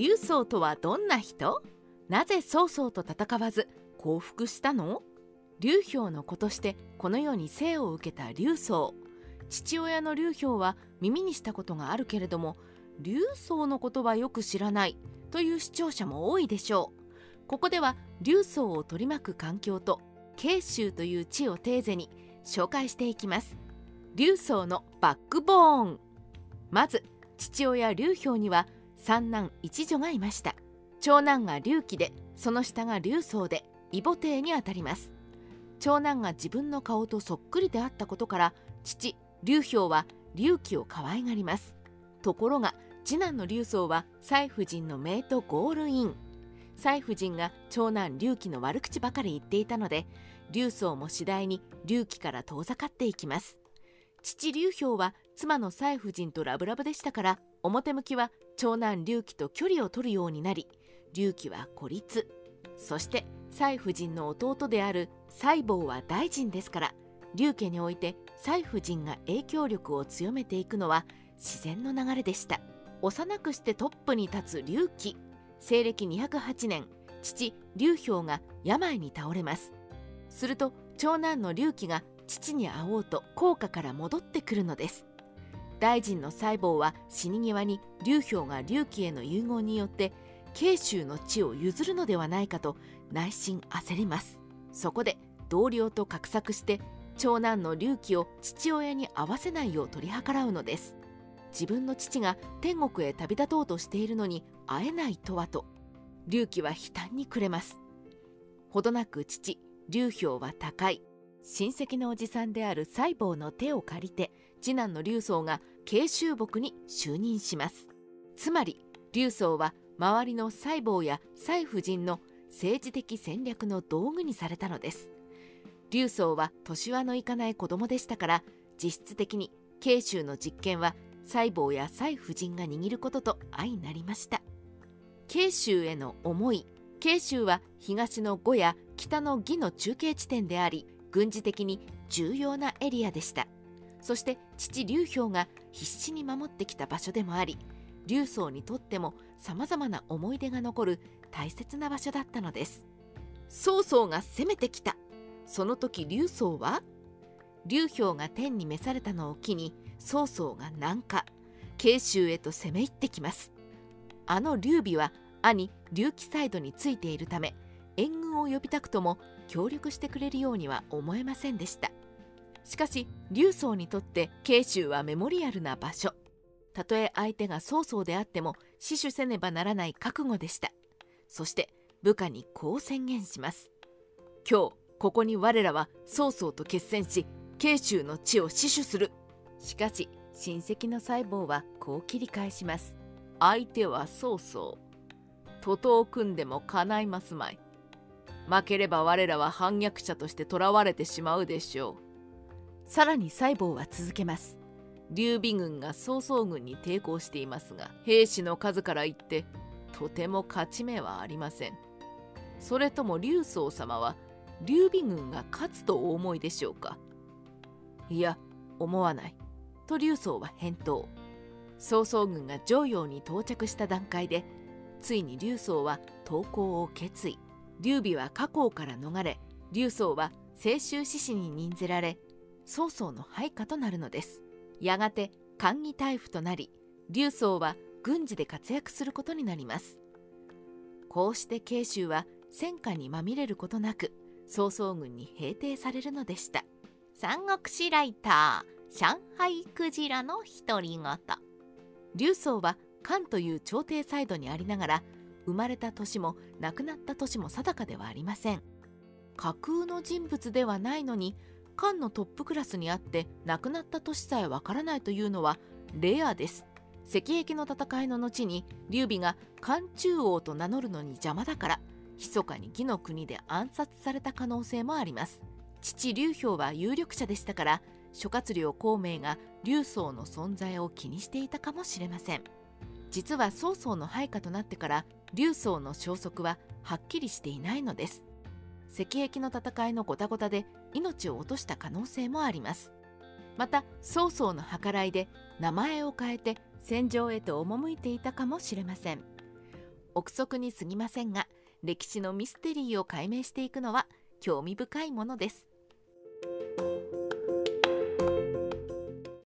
劉宗とはどんな人？なぜ曹操と戦わず降伏したの？劉氷の子としてこの世に生を受けた劉宗父親の劉氷は耳にしたことがあるけれども劉宗のことはよく知らないという視聴者も多いでしょう。ここでは劉宗を取り巻く環境と慶州という地をテーゼに紹介していきます。劉宗のバックボーン。まず父親劉氷には三男一女がいました。長男が劉貴でその下が劉宗で異母弟にあたります。長男が自分の顔とそっくりであったことから父劉氷は劉貴を可愛がります。ところが次男の劉宗は蔡夫人の姪とゴールイン蔡夫人が長男劉貴の悪口ばかり言っていたので劉宗も次第に劉貴から遠ざかっていきます。父劉氷は妻の蔡夫人とラブラブでしたから表向きは長男劉貴と距離を取るようになり劉貴は孤立。そして蔡夫人の弟である蔡坊は大臣ですから劉家において蔡夫人が影響力を強めていくのは自然の流れでした。幼くしてトップに立つ劉貴西暦208年父劉氷が病に倒れます。すると長男の劉貴が父に会おうと高架から戻ってくるのです。大臣の細胞は死に際に劉氷が劉貴への遺言によって慶州の地を譲るのではないかと内心焦ります。そこで同僚と画策して長男の劉貴を父親に会わせないよう取り計らうのです。自分の父が天国へ旅立とうとしているのに会えないとはと。劉貴は悲嘆に暮れます。ほどなく父劉氷は高い。親戚のおじさんである細胞の手を借りて次男の劉宗が慶州牧に就任します。つまり劉宗は周りの細胞や蔡夫人の政治的戦略の道具にされたのです。劉宗は年はのいかない子供でしたから実質的に慶州の実権は細胞や蔡夫人が握ることと相なりました。慶州への思い慶州は東の呉や北の義の中継地点であり軍事的に重要なエリアでした。そして父劉氷が必死に守ってきた場所でもあり劉宗にとってもさまざまな思い出が残る大切な場所だったのです。曹操が攻めてきた。その時劉宗は劉氷が天に召されたのを機に曹操が南下。慶州へと攻め入ってきます。あの劉備は兄劉貴サイドについているためを呼びたくとも協力してくれるようには思えませんでした。しかし劉宗にとって慶州はメモリアルな場所。たとえ相手が曹操であっても死守せねばならない覚悟でした。そして部下にこう宣言します。今日ここに我らは曹操と決戦し慶州の地を死守する。しかし親戚の細胞はこう切り返します。相手は曹操。徒党を組んでも叶いますまい。負ければ我らは反逆者として囚われてしまうでしょう。さらに細胞は続けます。劉備軍が曹操軍に抵抗していますが兵士の数から言ってとても勝ち目はありません。それとも劉宗様は劉備軍が勝つとお思いでしょうか？いや思わない。と劉宗は返答。曹操軍が常陽に到着した段階でついに劉宗は投降を決意。劉備は加工から逃れ劉宗は清州志士に任ぜられ曹操の配下となるのです。やがて官議大夫となり劉宗は軍事で活躍することになります。こうして慶州は戦火にまみれることなく曹操軍に平定されるのでした。三国志ライター上海クジラの独り言。劉宗は漢という朝廷サイドにありながら生まれた年も亡くなった年も定かではありません。架空の人物ではないのに漢のトップクラスにあって亡くなった年さえわからないというのはレアです。赤壁の戦いの後に劉備が漢中王と名乗るのに邪魔だから密かに義の国で暗殺された可能性もあります。父劉氷は有力者でしたから諸葛亮孔明が劉宗の存在を気にしていたかもしれません。実は曹操の配下となってから劉宗の消息ははっきりしていないのです。赤壁の戦いのごたごたで命を落とした可能性もあります。また曹操の計らいで名前を変えて戦場へと赴いていたかもしれません。憶測に過ぎませんが歴史のミステリーを解明していくのは興味深いものです。